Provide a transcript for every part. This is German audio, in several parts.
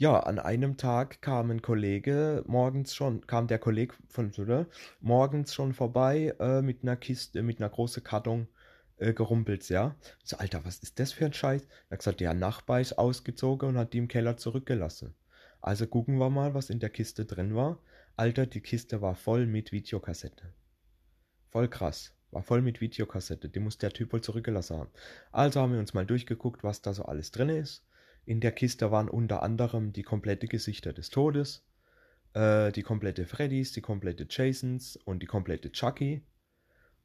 Ja, an einem Tag kam ein Kollege morgens schon, kam der Kollege von oder, morgens schon vorbei äh, mit einer Kiste, mit einer großen Karton äh, gerumpelt, ja. So, Alter, was ist das für ein Scheiß? Er hat gesagt, der Nachbar ist ausgezogen und hat die im Keller zurückgelassen. Also gucken wir mal, was in der Kiste drin war. Alter, die Kiste war voll mit Videokassette. Voll krass. War voll mit Videokassette. Die muss der Typ wohl zurückgelassen haben. Also haben wir uns mal durchgeguckt, was da so alles drin ist. In der Kiste waren unter anderem die komplette Gesichter des Todes, äh, die komplette Freddys, die komplette Jasons und die komplette Chucky.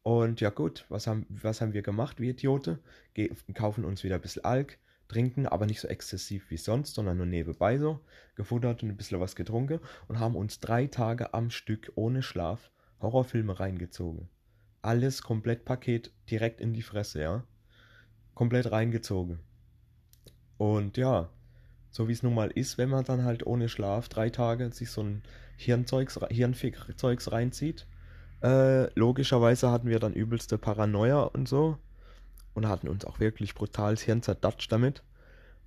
Und ja gut, was haben, was haben wir gemacht, wie Idiote? Ge kaufen uns wieder ein bisschen Alk, trinken, aber nicht so exzessiv wie sonst, sondern nur nebenbei so, gefuttert und ein bisschen was getrunken und haben uns drei Tage am Stück ohne Schlaf Horrorfilme reingezogen. Alles komplett Paket direkt in die Fresse, ja. Komplett reingezogen. Und ja, so wie es nun mal ist, wenn man dann halt ohne Schlaf drei Tage sich so ein Hirnzeugs, Hirnfick-Zeugs reinzieht. Äh, logischerweise hatten wir dann übelste Paranoia und so. Und hatten uns auch wirklich brutales Hirn zerdatscht damit.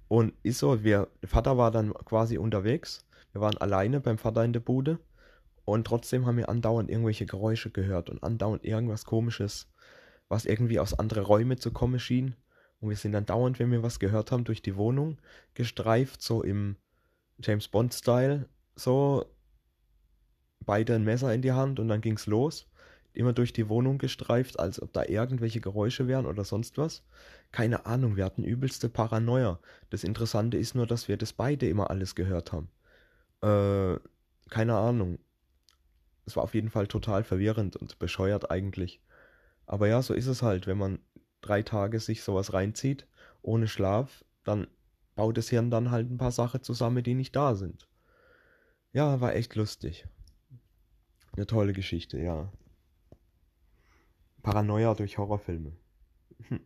Und ist so, wir, der Vater war dann quasi unterwegs. Wir waren alleine beim Vater in der Bude. Und trotzdem haben wir andauernd irgendwelche Geräusche gehört und andauernd irgendwas komisches, was irgendwie aus anderen Räumen zu kommen schien. Und wir sind dann dauernd, wenn wir was gehört haben, durch die Wohnung gestreift, so im James Bond-Style, so beide ein Messer in die Hand und dann ging's los. Immer durch die Wohnung gestreift, als ob da irgendwelche Geräusche wären oder sonst was. Keine Ahnung, wir hatten übelste Paranoia. Das Interessante ist nur, dass wir das beide immer alles gehört haben. Äh, keine Ahnung. Es war auf jeden Fall total verwirrend und bescheuert eigentlich. Aber ja, so ist es halt, wenn man drei Tage sich sowas reinzieht, ohne Schlaf, dann baut das Hirn dann halt ein paar Sachen zusammen, die nicht da sind. Ja, war echt lustig. Eine tolle Geschichte, ja. Paranoia durch Horrorfilme. Hm.